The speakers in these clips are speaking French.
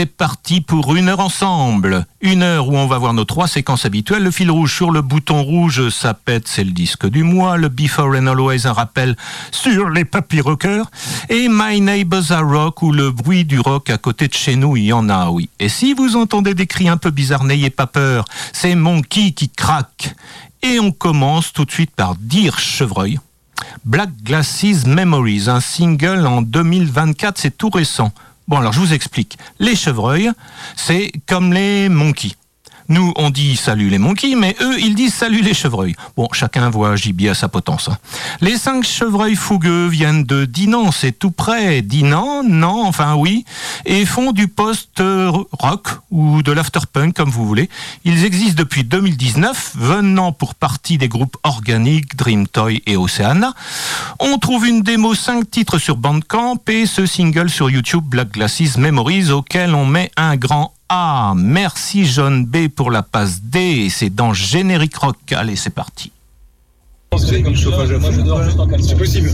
C'est parti pour une heure ensemble. Une heure où on va voir nos trois séquences habituelles. Le fil rouge sur le bouton rouge, ça pète, c'est le disque du mois. Le Before and Always, un rappel sur les papy rockers. Et My Neighbors Are Rock, où le bruit du rock à côté de chez nous, il y en a, oui. Et si vous entendez des cris un peu bizarres, n'ayez pas peur. C'est Monkey qui craque. Et on commence tout de suite par dire chevreuil. Black Glasses Memories, un single en 2024, c'est tout récent. Bon, alors je vous explique. Les chevreuils, c'est comme les monkeys. Nous, on dit salut les monkeys, mais eux, ils disent salut les chevreuils. Bon, chacun voit gibier à sa potence. hein. Les cinq chevreuils fougueux viennent de Dinan, c'est tout près. Dinan, non, enfin oui, et font du post-rock ou de l'afterpunk, comme vous voulez. Ils existent depuis 2019, venant pour partie des groupes organiques Dream Toy et Oceana. On trouve une démo 5 titres sur Bandcamp et ce single sur YouTube Black Glasses Memories auquel on met un grand A. Merci John B pour la passe D. C'est dans Générique Rock. Allez, c'est parti. C'est possible.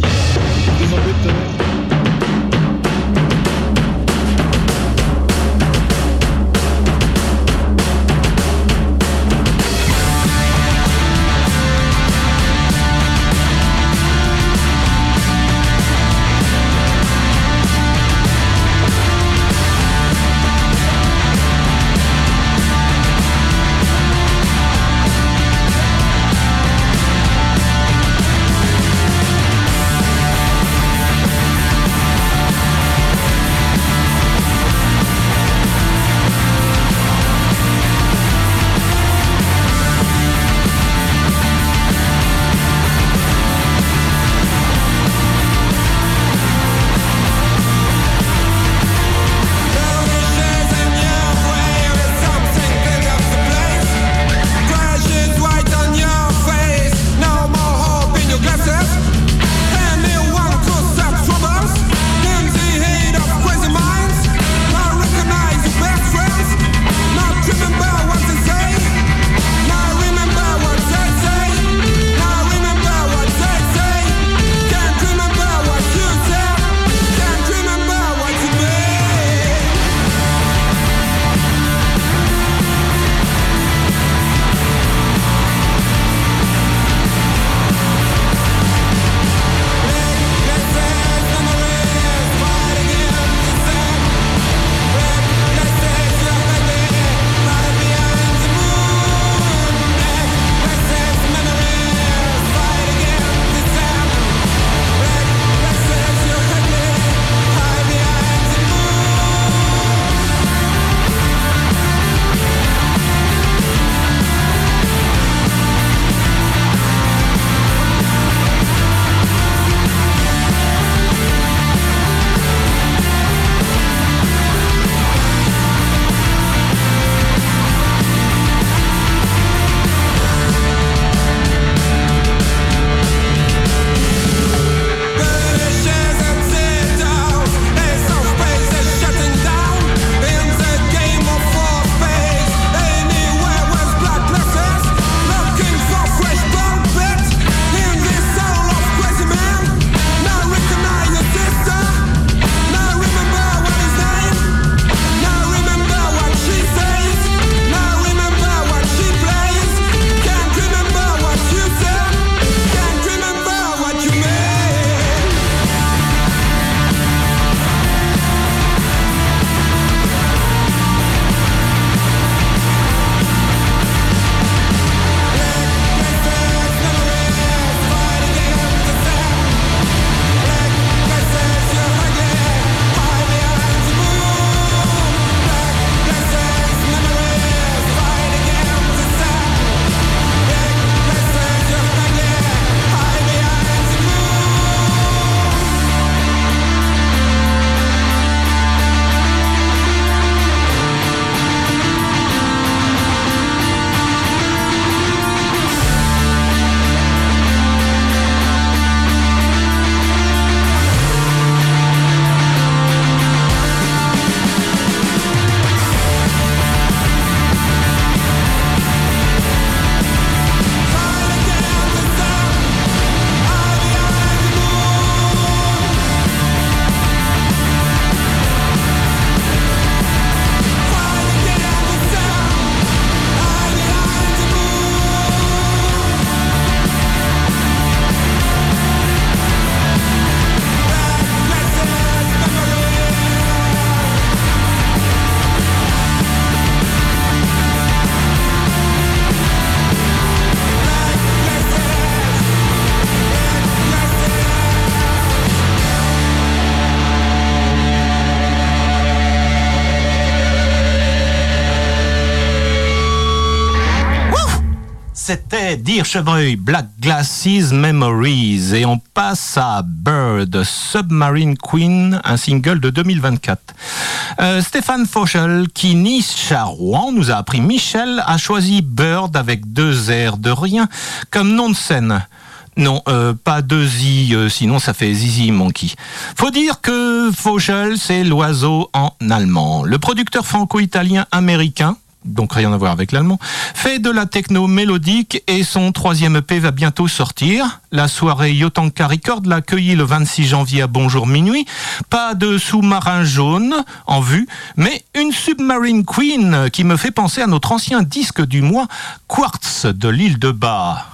Dire Chevreuil, Black Glasses Memories. Et on passe à Bird, Submarine Queen, un single de 2024. Euh, Stéphane Fauchel, qui niche à Rouen, nous a appris Michel a choisi Bird avec deux airs de rien comme nom de scène. Non, euh, pas deux i, euh, sinon ça fait zizi monkey. Faut dire que Fauchel, c'est l'oiseau en allemand. Le producteur franco-italien américain, donc rien à voir avec l'allemand, fait de la techno mélodique et son troisième EP va bientôt sortir. La soirée Yotanka Record l'a accueilli le 26 janvier à Bonjour Minuit. Pas de sous-marin jaune en vue, mais une Submarine Queen qui me fait penser à notre ancien disque du mois, Quartz de l'île de Bas.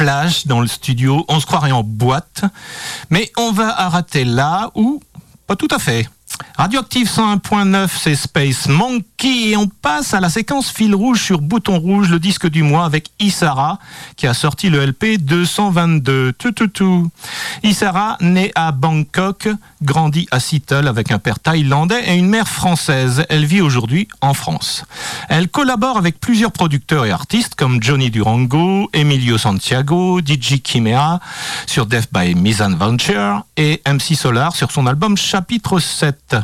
Flash dans le studio, on se croirait en boîte, mais on va arrêter là ou pas tout à fait. Radioactive 101.9, c'est Space Monkey. Et on passe à la séquence fil rouge sur bouton rouge, le disque du mois avec Isara, qui a sorti le LP 222. Tout, tout, tout. Isara, née à Bangkok, grandit à Seattle avec un père thaïlandais et une mère française. Elle vit aujourd'hui en France. Elle collabore avec plusieurs producteurs et artistes comme Johnny Durango, Emilio Santiago, DJ Kimea sur Death by Misadventure et MC Solar sur son album Chapitre 7.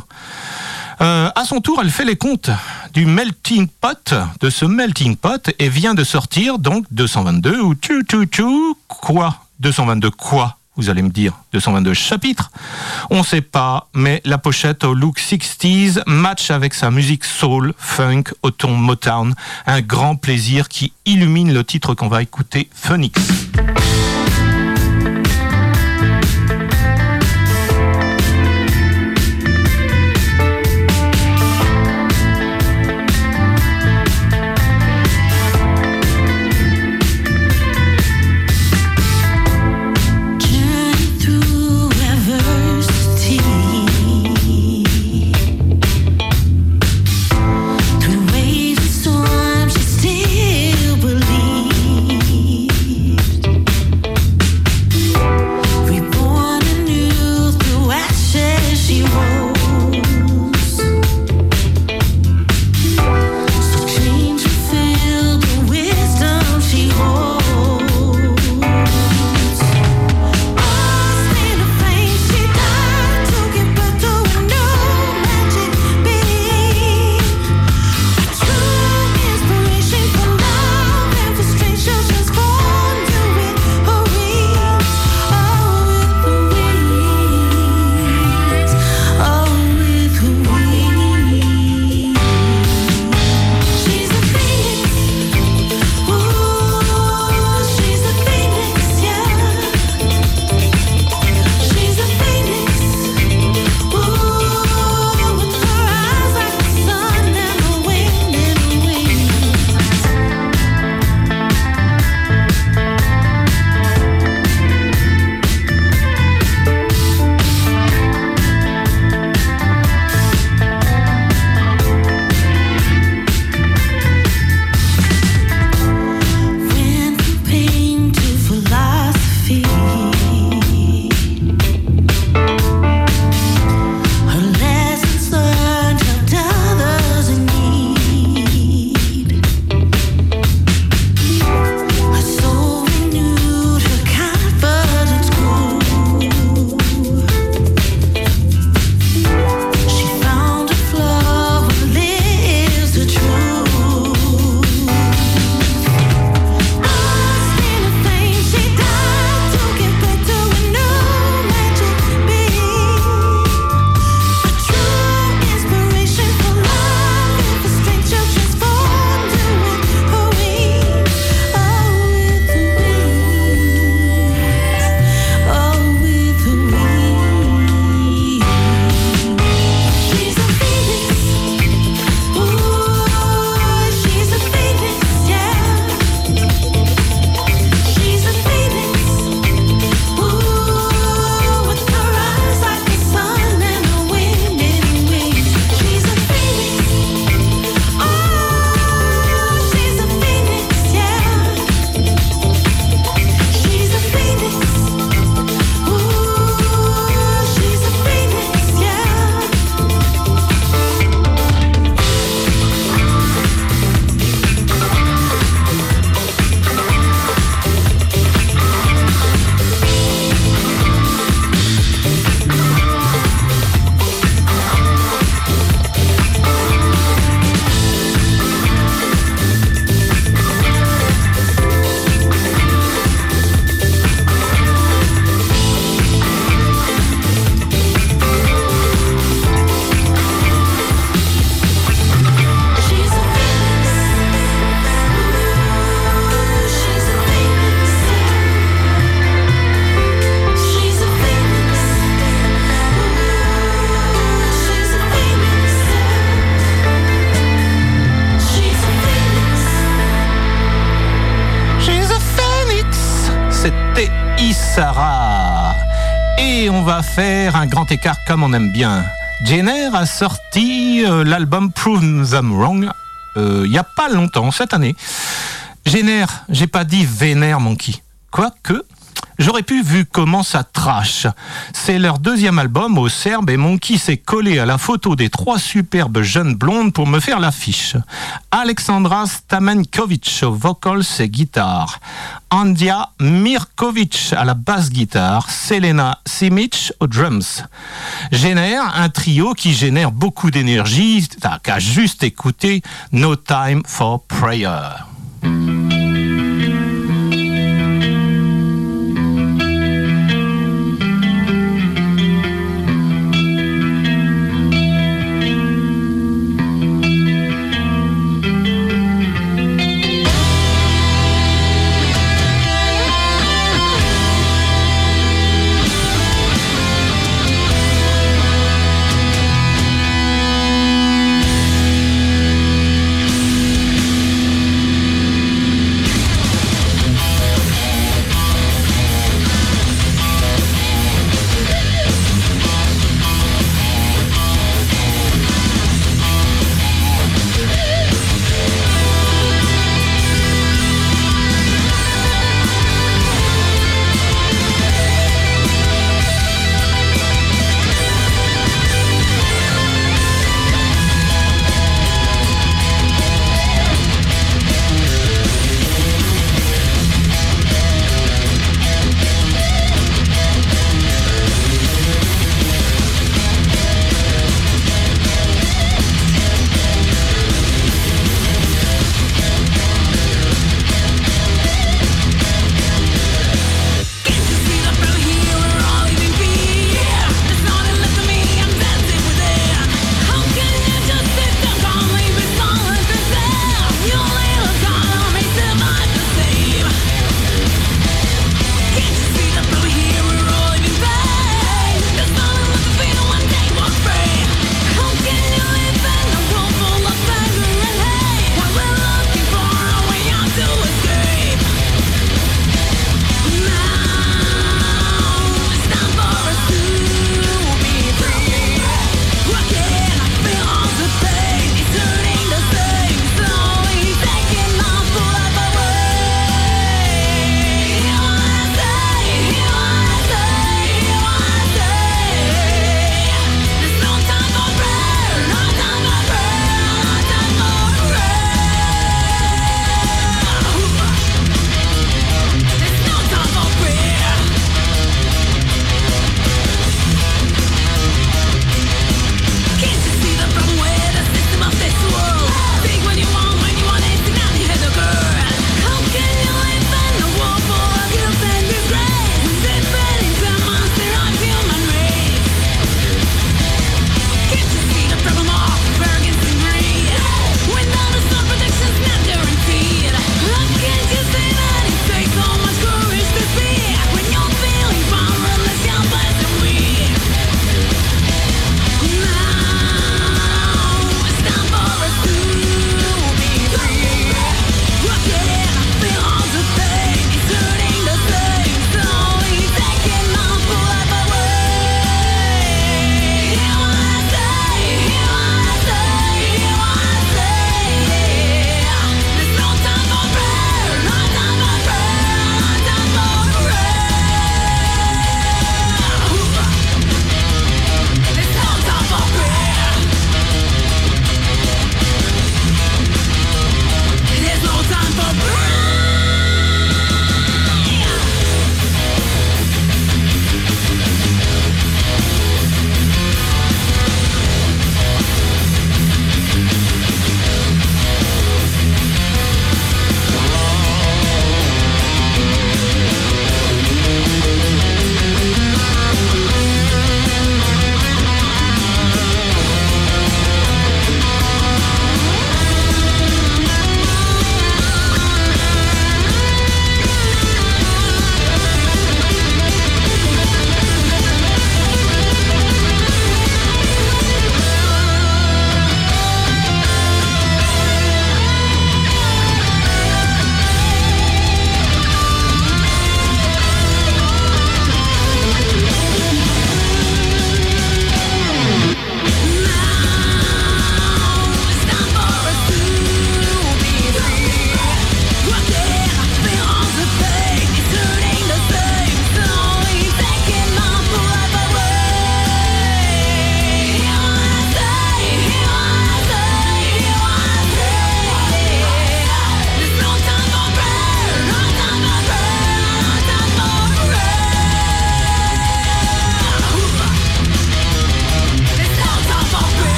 Euh, à son tour, elle fait les comptes du melting pot, de ce melting pot, et vient de sortir donc 222 ou tu tu tu quoi? 222 quoi? Vous allez me dire, 222 chapitres? On sait pas, mais la pochette au look 60s match avec sa musique soul, funk, au ton Motown. Un grand plaisir qui illumine le titre qu'on va écouter, Phoenix. Grand écart comme on aime bien. Jenner a sorti euh, l'album Prove Them Wrong euh, il n'y a pas longtemps, cette année. Jenner, j'ai pas dit vénère Monkey. Quoique, J'aurais pu vu comment ça trash. C'est leur deuxième album au Serbe et Monkey s'est collé à la photo des trois superbes jeunes blondes pour me faire l'affiche. Alexandra Stamenkovic aux vocals et guitare. Andia Mirkovic à la basse guitare. Selena Simic aux drums. Génère un trio qui génère beaucoup d'énergie. T'as qu'à juste écouter No Time for Prayer.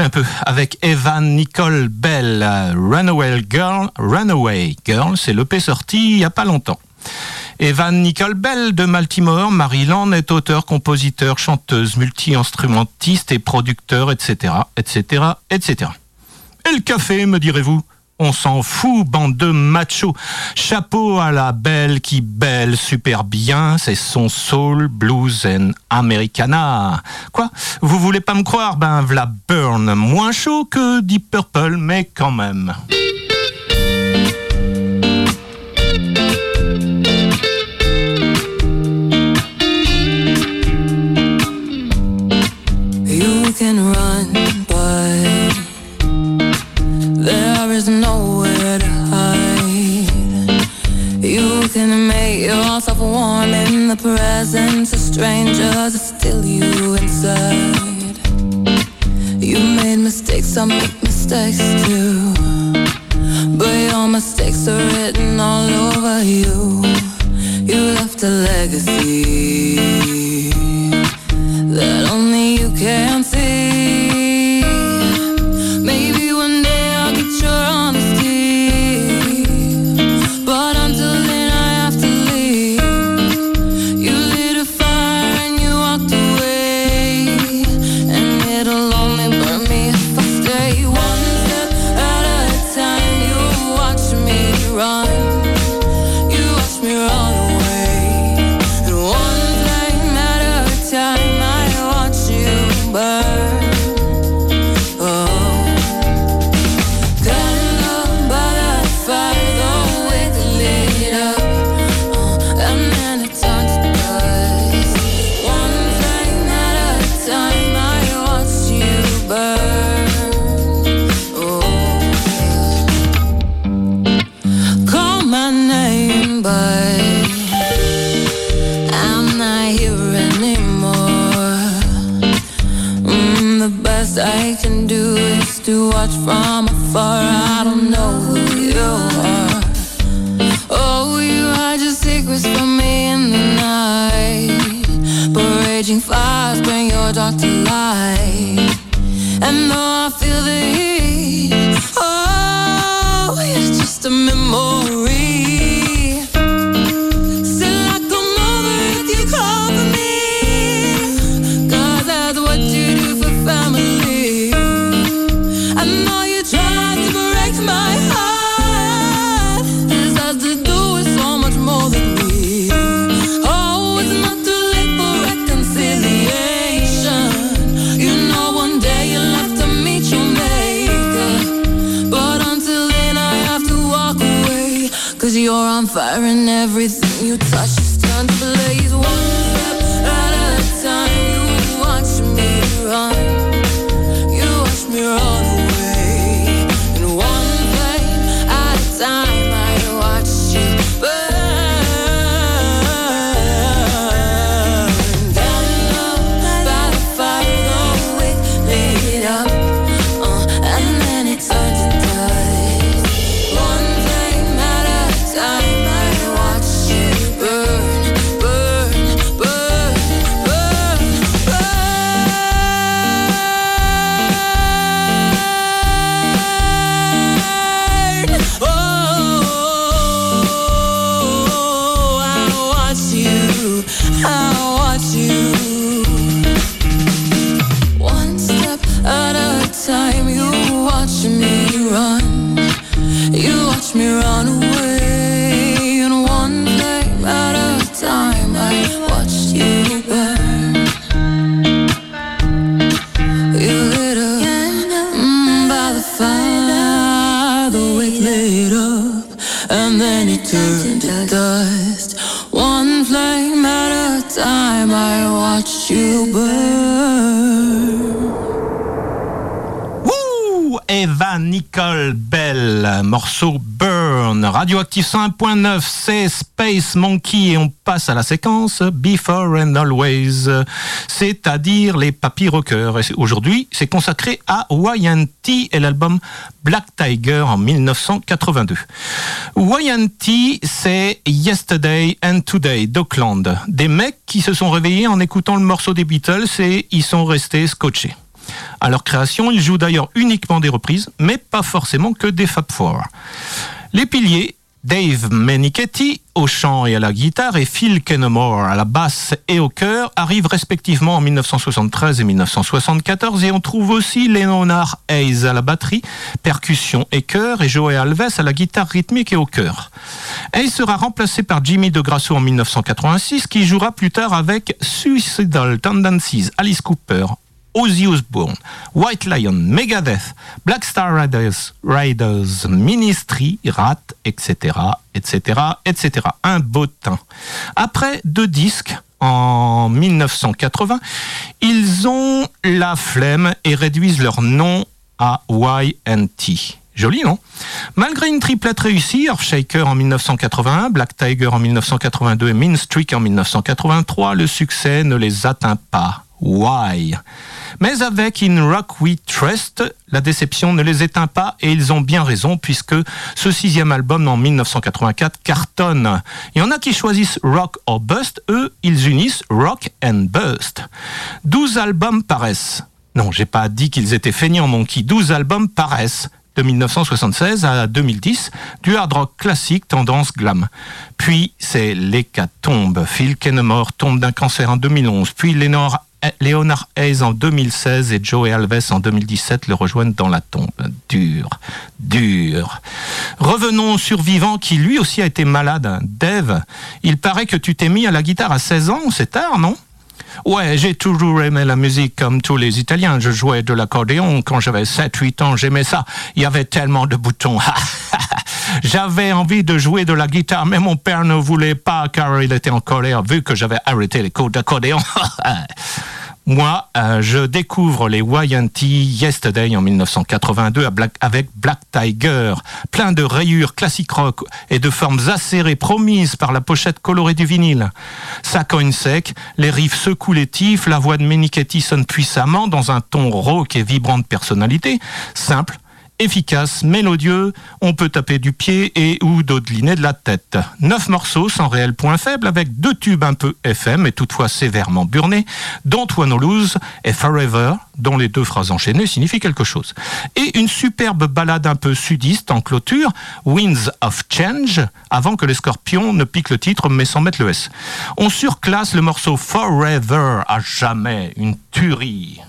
Un peu avec Evan Nicole Bell, Runaway Girl. Runaway Girl, c'est l'EP sorti il n'y a pas longtemps. Evan Nicole Bell de Baltimore, Maryland, est auteur, compositeur, chanteuse, multi-instrumentiste et producteur, etc., etc., etc. Et le café, me direz-vous? On s'en fout, bande de machos. Chapeau à la belle qui belle super bien, c'est son soul, blues and americana. Quoi? Vous voulez pas me croire? Ben v'la burn, moins chaud que Deep Purple, mais quand même. The presence of strangers, it's still you inside. You made mistakes, I make mistakes too. But your mistakes are written all over you. You left a legacy that only you can can do is to watch from afar. I don't know who you are. Oh, you hide your secrets from me in the night. But raging fires bring your dark to light. And though I feel the heat, oh, it's just a memory. Morceau Burn. Radioactive 101.9, c'est Space Monkey et on passe à la séquence Before and Always, c'est-à-dire les papy rockers. Aujourd'hui, c'est consacré à YNT et l'album Black Tiger en 1982. YNT, c'est Yesterday and Today d'Auckland. Des mecs qui se sont réveillés en écoutant le morceau des Beatles et ils sont restés scotchés. À leur création, ils jouent d'ailleurs uniquement des reprises, mais pas forcément que des Fab Four. Les piliers, Dave Menichetti au chant et à la guitare et Phil Kennemore à la basse et au chœur arrivent respectivement en 1973 et 1974 et on trouve aussi Leonard Hayes à la batterie, percussion et chœur et Joey Alves à la guitare rythmique et au chœur. Hayes sera remplacé par Jimmy DeGrasso en 1986 qui jouera plus tard avec Suicidal Tendencies, Alice Cooper, Ozzy Osbourne, White Lion, Megadeth, Black Star Riders, Riders Ministry, Rat, etc., etc., etc. Un beau temps. Après deux disques, en 1980, ils ont la flemme et réduisent leur nom à YNT. Joli, non? Malgré une triplette réussie, Earthshaker en 1981, Black Tiger en 1982 et Mean Streak en 1983, le succès ne les atteint pas. Why? Mais avec In Rock We Trust, la déception ne les éteint pas et ils ont bien raison puisque ce sixième album en 1984 cartonne. Il y en a qui choisissent Rock or Bust, eux ils unissent Rock and Bust. 12 albums paraissent. Non, j'ai pas dit qu'ils étaient feignants, Monkey. 12 albums paraissent de 1976 à 2010, du hard rock classique tendance glam. Puis c'est l'hécatombe. Phil Kennemore tombe d'un cancer en 2011, puis Lenore Leonard Hayes en 2016 et Joey Alves en 2017 le rejoignent dans la tombe. Dur, dur. Revenons au survivant qui lui aussi a été malade. Dave, il paraît que tu t'es mis à la guitare à 16 ans, c'est tard, non? Ouais, j'ai toujours aimé la musique comme tous les Italiens. Je jouais de l'accordéon quand j'avais 7-8 ans, j'aimais ça. Il y avait tellement de boutons. j'avais envie de jouer de la guitare, mais mon père ne voulait pas car il était en colère vu que j'avais arrêté les cours d'accordéon. Moi, euh, je découvre les YNT Yesterday en 1982 avec Black Tiger, plein de rayures classiques rock et de formes acérées promises par la pochette colorée du vinyle. Ça cogne sec, les riffs secouent les tifs, la voix de Menichetti sonne puissamment dans un ton rauque et vibrant de personnalité, simple, efficace, mélodieux, on peut taper du pied et ou dodeliner de la tête. Neuf morceaux sans réel point faible avec deux tubes un peu FM et toutefois sévèrement burnés, dont One Lose et Forever, dont les deux phrases enchaînées signifient quelque chose. Et une superbe balade un peu sudiste en clôture, Winds of Change, avant que les scorpions ne piquent le titre mais sans mettre le S. On surclasse le morceau Forever à jamais, une tuerie.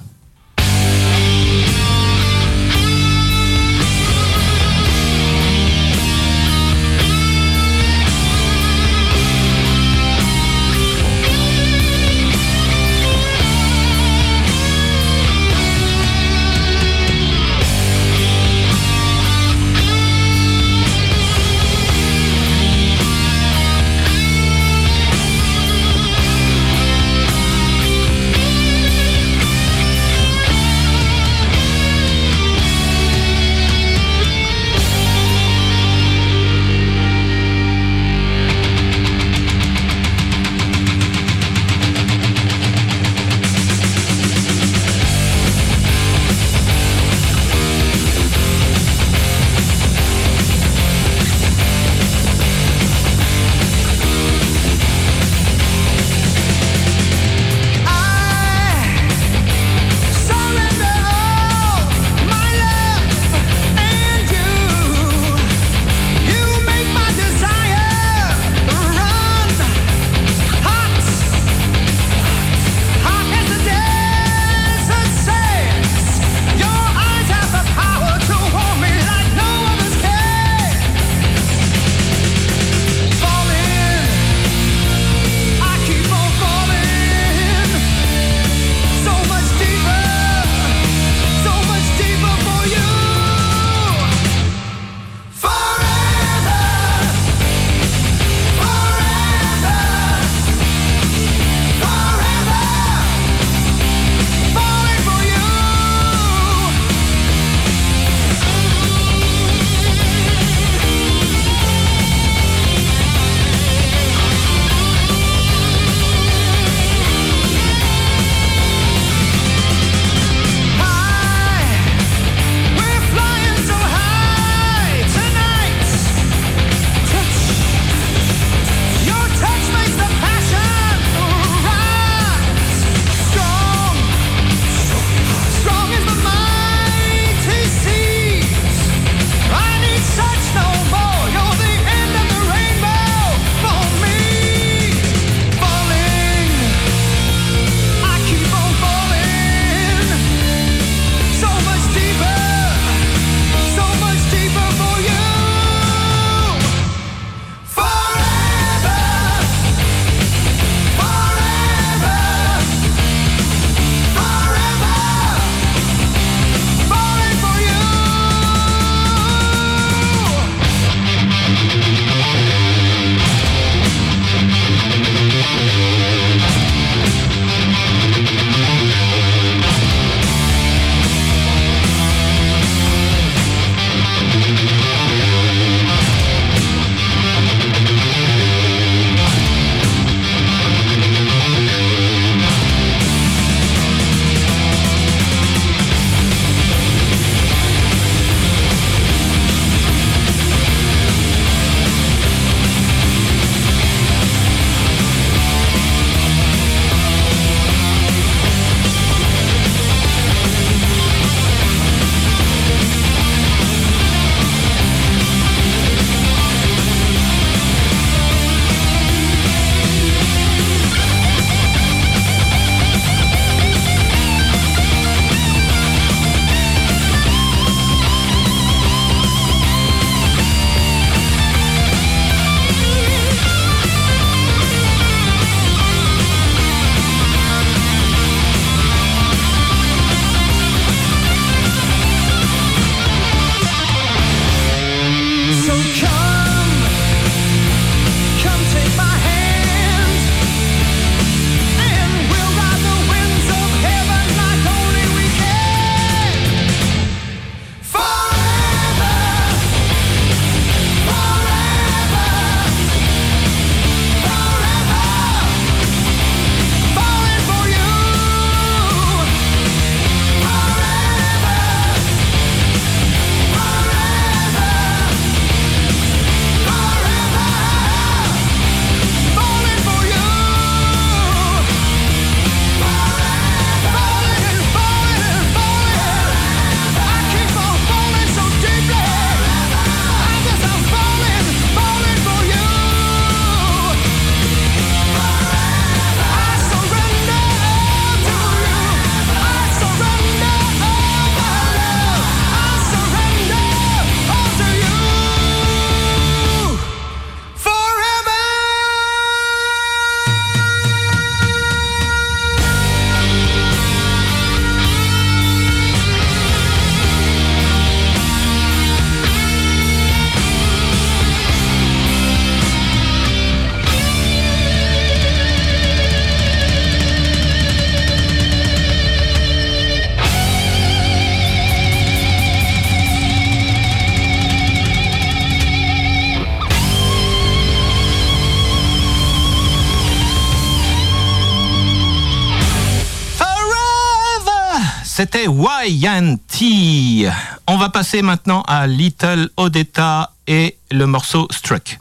C'était YNT. On va passer maintenant à Little Odetta et le morceau Struck.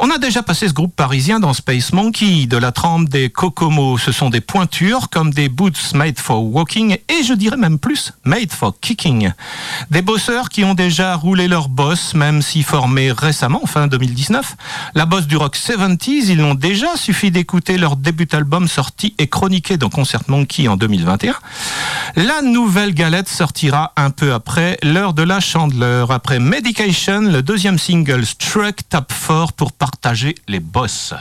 On a déjà passé ce groupe parisien dans Space Monkey, de la trempe des Kokomo. Ce sont des pointures comme des boots made for walking et je dirais même plus made for kicking. Des bosseurs qui ont déjà roulé leur boss, même si formés récemment, fin 2019. La bosse du rock 70s, ils l'ont déjà, suffi d'écouter leur début album sorti et chroniqué dans Concert Monkey en 2021. La nouvelle galette sortira un peu après l'heure de la chandeleur. Après Medication, le deuxième single Struck tape fort pour partager les bosses.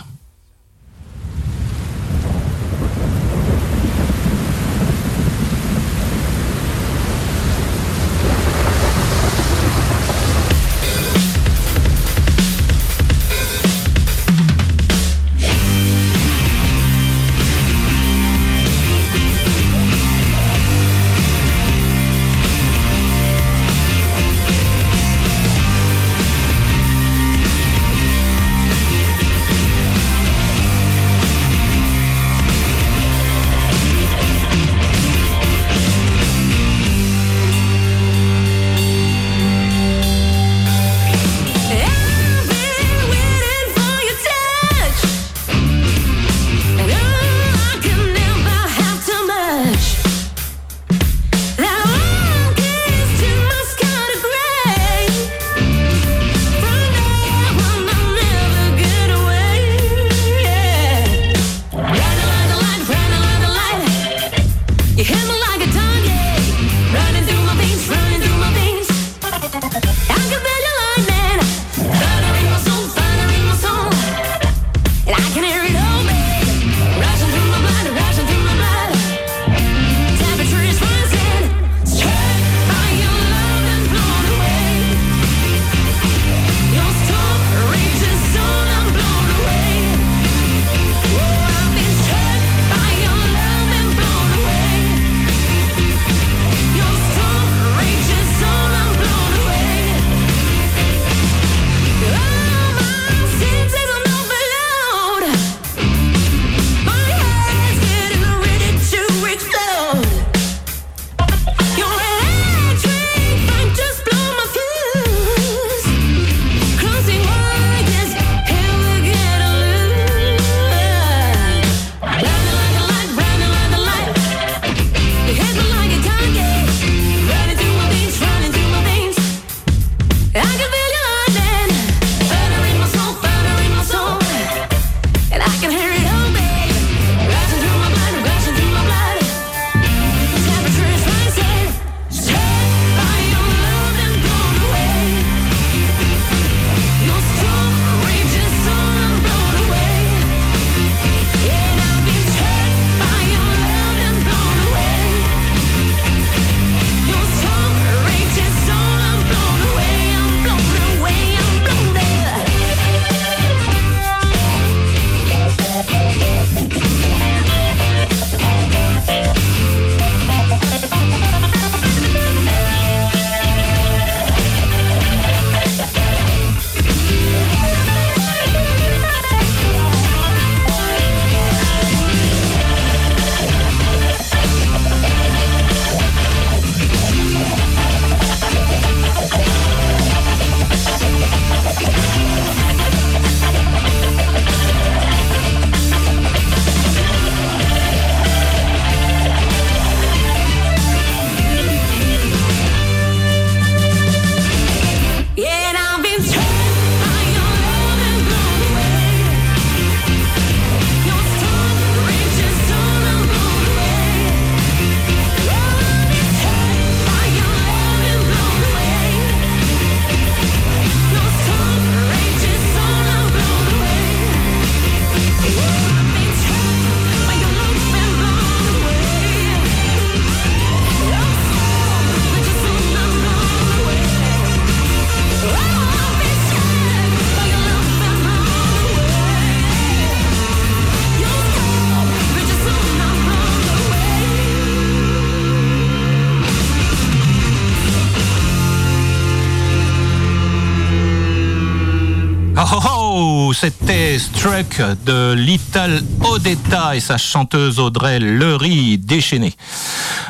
Struck de Little Odetta et sa chanteuse Audrey Lery déchaînée.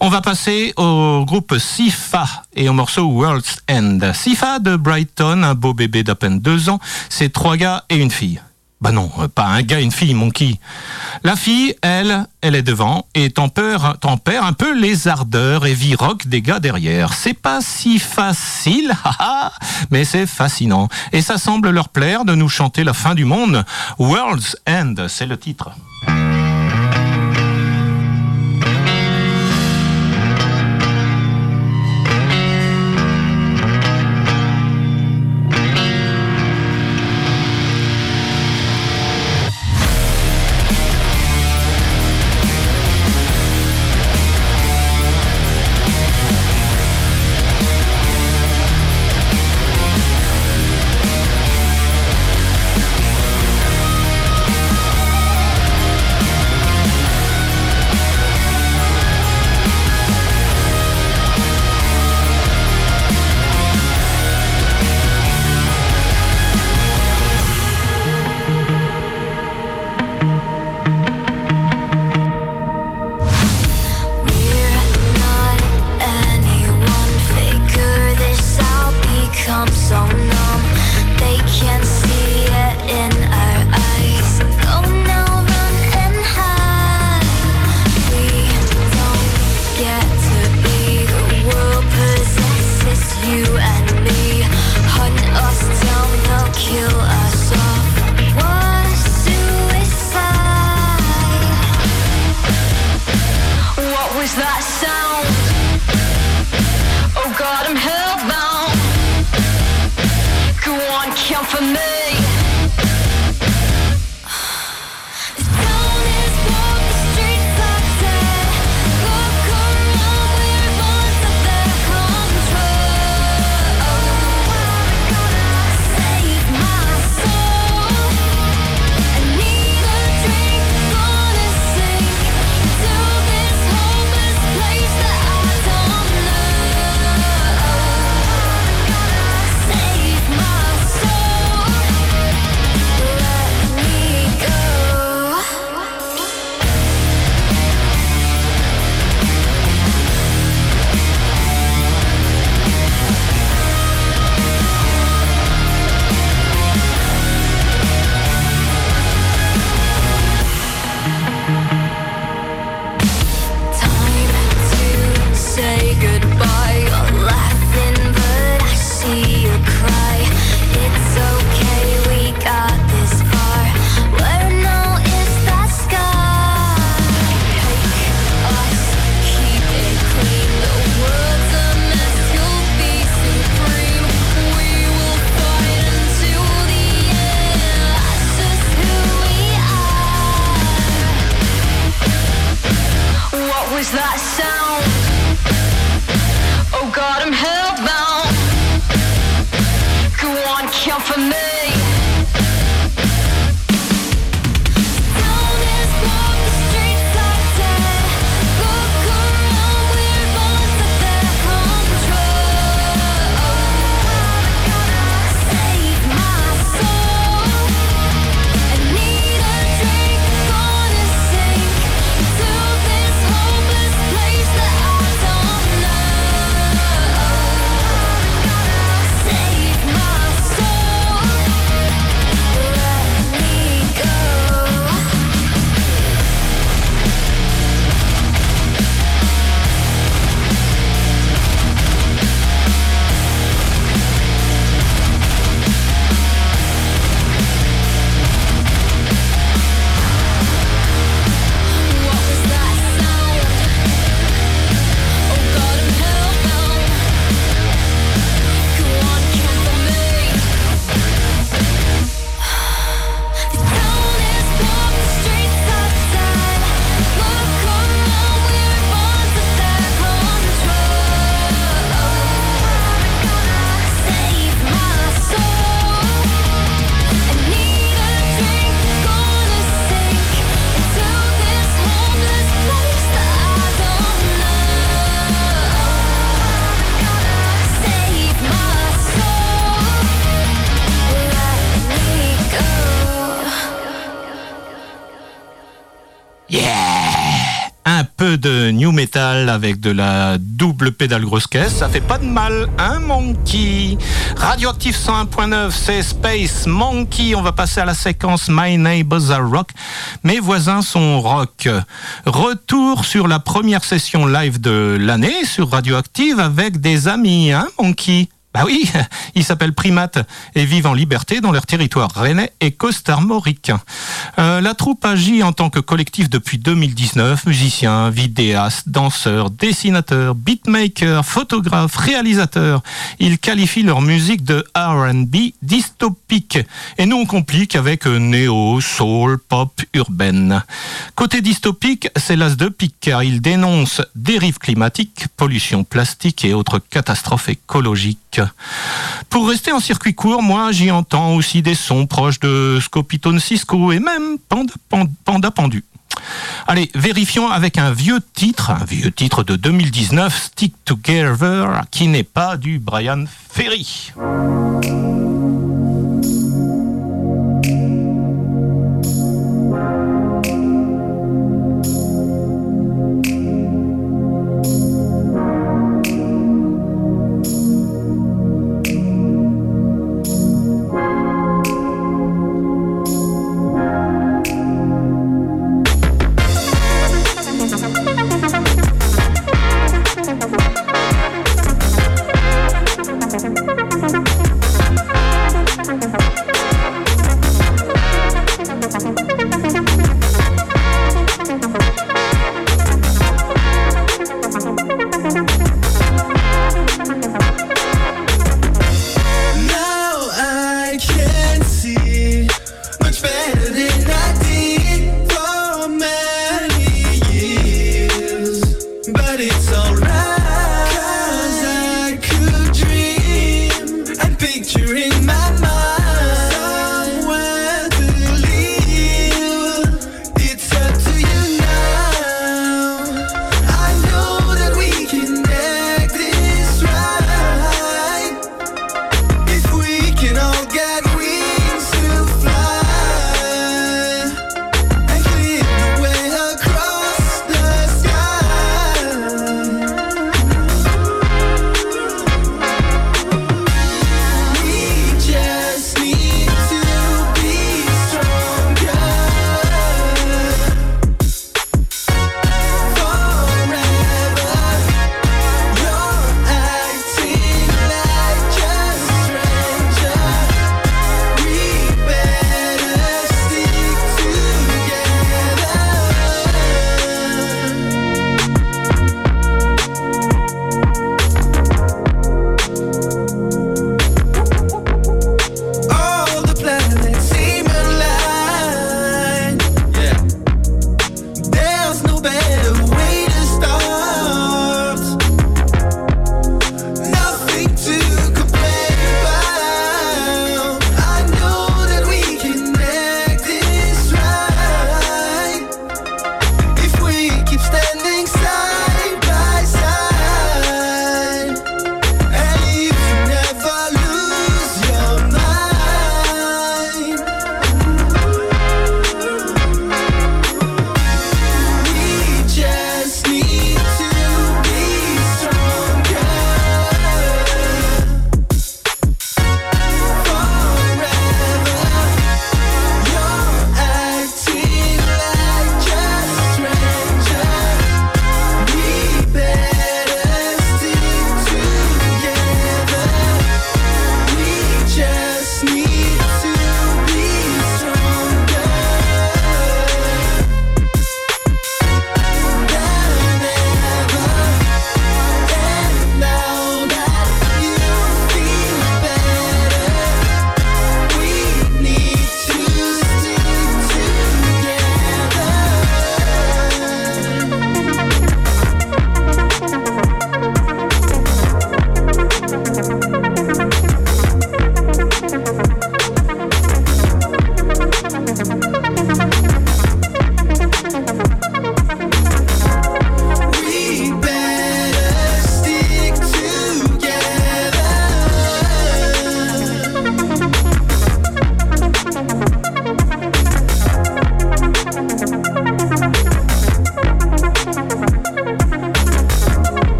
On va passer au groupe Sifa et au morceau World's End. Sifa de Brighton, un beau bébé d'à peine deux ans, c'est trois gars et une fille. Bah non, pas un gars une fille, Monkey. La fille, elle, elle est devant et tempère, un peu les ardeurs et viroque des gars derrière. C'est pas si facile, mais c'est fascinant. Et ça semble leur plaire de nous chanter la fin du monde. World's End, c'est le titre. Metal avec de la double pédale grosse caisse, ça fait pas de mal, hein Monkey? Radioactive 101.9, c'est Space Monkey. On va passer à la séquence My Neighbors Are Rock. Mes voisins sont rock. Retour sur la première session live de l'année sur Radioactive avec des amis, hein Monkey? Ah oui, ils s'appellent primates et vivent en liberté dans leur territoire rennais et costarmoricain. Euh, la troupe agit en tant que collectif depuis 2019, musiciens, vidéastes, danseurs, dessinateurs, beatmakers, photographes, réalisateurs. Ils qualifient leur musique de R&B dystopique et nous on complique avec néo, soul, pop, urbaine. Côté dystopique, c'est l'as de pique car ils dénoncent dérives climatiques, pollution plastique et autres catastrophes écologiques. Pour rester en circuit court, moi j'y entends aussi des sons proches de Scopitone Cisco et même Panda, Pendu. Allez, vérifions avec un vieux titre, un vieux titre de 2019, Stick Together, qui n'est pas du Brian Ferry.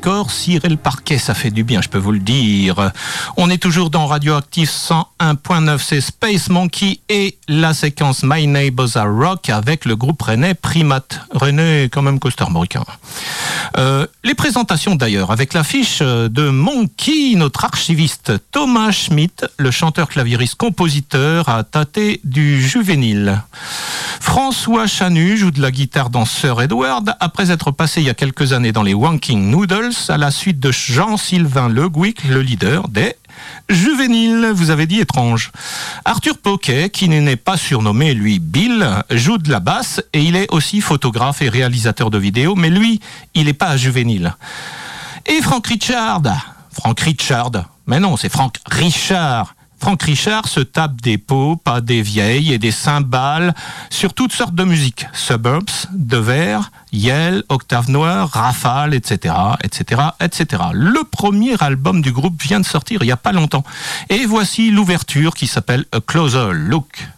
Facebook. Encore cirer le parquet, ça fait du bien, je peux vous le dire. On est toujours dans Radioactive 101.9, c'est Space Monkey et la séquence My Neighbors Are Rock avec le groupe René Primate. René, quand même costarmoricain. Euh, les présentations d'ailleurs, avec l'affiche de Monkey, notre archiviste Thomas Schmidt, le chanteur clavieriste compositeur, a tâté du juvénile. François Chanu joue de la guitare dans Sir Edward après être passé il y a quelques années dans les Wanking Noodles à la suite de Jean-Sylvain Le Gouic, le leader des Juvéniles, vous avez dit étrange. Arthur Poquet, qui n'est pas surnommé lui Bill, joue de la basse et il est aussi photographe et réalisateur de vidéos, mais lui, il n'est pas juvénile. Et Frank Richard, Frank Richard, mais non, c'est Frank Richard, Franck Richard se tape des pop, des vieilles et des cymbales sur toutes sortes de musique. Suburbs, De Verre, Yell, Octave Noir, Rafale, etc., etc., etc. Le premier album du groupe vient de sortir il n'y a pas longtemps. Et voici l'ouverture qui s'appelle A Closer Look.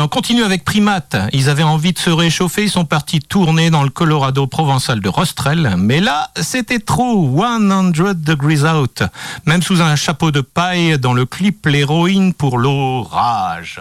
On continue avec Primate. Ils avaient envie de se réchauffer, ils sont partis tourner dans le Colorado provençal de Rostrel. Mais là, c'était trop. 100 degrees out. Même sous un chapeau de paille, dans le clip L'héroïne pour l'orage.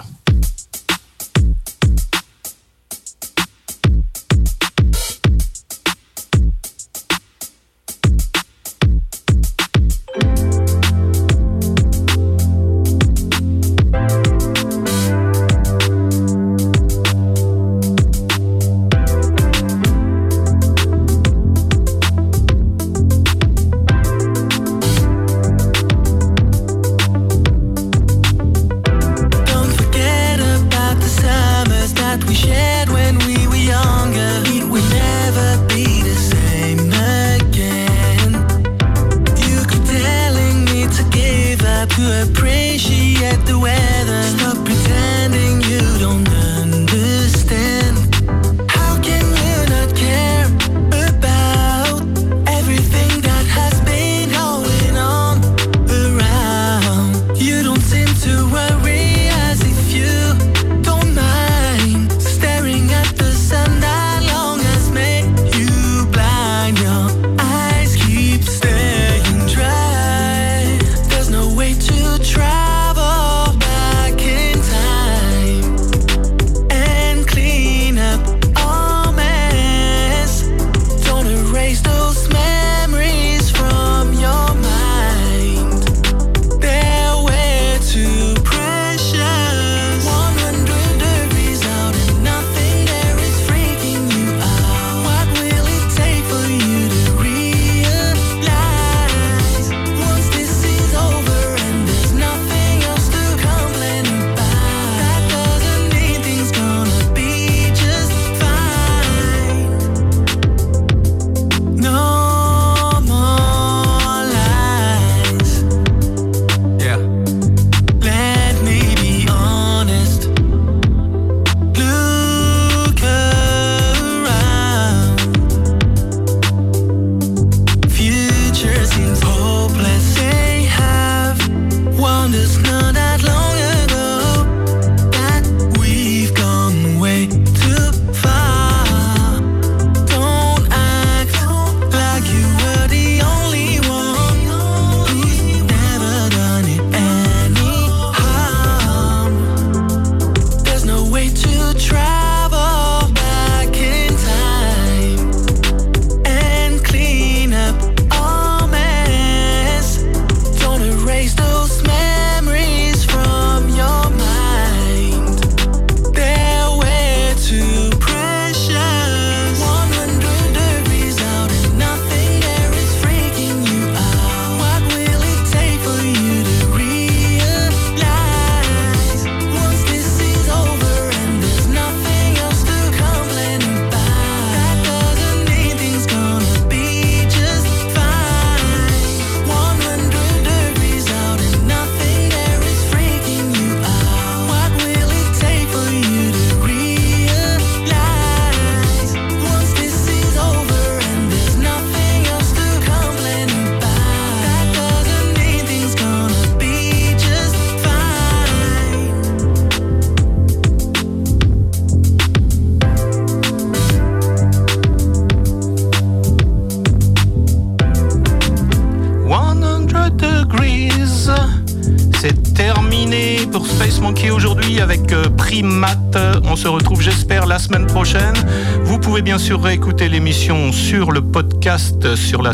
Sûr réécouter l'émission sur le podcast sur, la,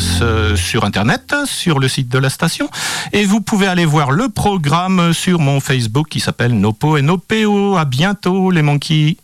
sur Internet, sur le site de la station. Et vous pouvez aller voir le programme sur mon Facebook qui s'appelle Nopo et Nopeo. À bientôt, les monkeys.